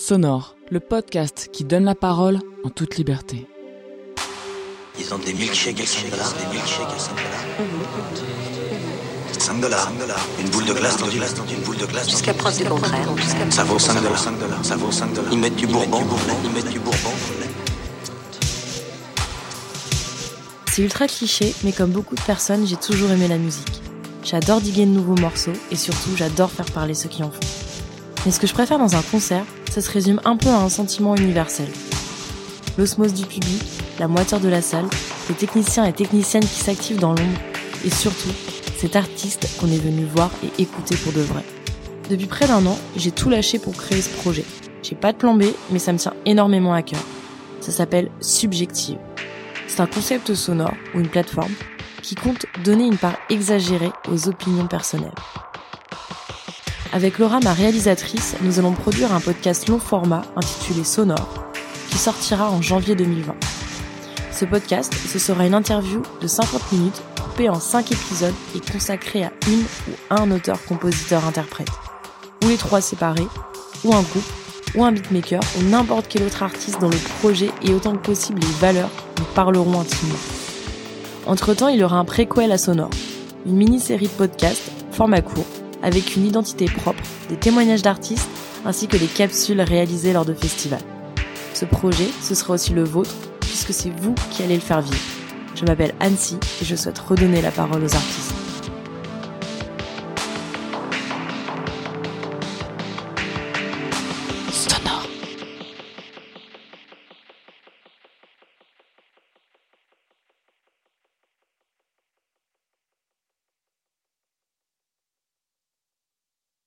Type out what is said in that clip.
Sonore, le podcast qui donne la parole en toute liberté. Ils ont des milkshakes à 5 dollars, des milkshakes à 5 dollars. 5 dollars, une boule de glace dans une, une boule de glace. Jusqu'à preuve du contraire. Ça vaut 5 dollars, 5 dollars, ça vaut 5 dollars. Ils mettent du bourbon, ils mettent du bourbon. C'est ultra cliché, mais comme beaucoup de personnes, j'ai toujours aimé la musique. J'adore diguer de nouveaux morceaux et surtout j'adore faire parler ceux qui en font. Mais ce que je préfère dans un concert, ça se résume un peu à un sentiment universel. L'osmose du public, la moitié de la salle, les techniciens et techniciennes qui s'activent dans l'ombre, et surtout, cet artiste qu'on est venu voir et écouter pour de vrai. Depuis près d'un an, j'ai tout lâché pour créer ce projet. J'ai pas de plan B, mais ça me tient énormément à cœur. Ça s'appelle Subjective. C'est un concept sonore ou une plateforme qui compte donner une part exagérée aux opinions personnelles. Avec Laura, ma réalisatrice, nous allons produire un podcast long format intitulé Sonore, qui sortira en janvier 2020. Ce podcast, ce sera une interview de 50 minutes coupée en 5 épisodes et consacrée à une ou un auteur, compositeur, interprète. Ou les trois séparés, ou un groupe, ou un beatmaker, ou n'importe quel autre artiste dont le projet et autant que possible les valeurs nous parleront intimement. Entre temps, il y aura un préquel à Sonore, une mini-série de podcasts, format court, avec une identité propre, des témoignages d'artistes ainsi que des capsules réalisées lors de festivals. Ce projet, ce sera aussi le vôtre puisque c'est vous qui allez le faire vivre. Je m'appelle Annecy et je souhaite redonner la parole aux artistes.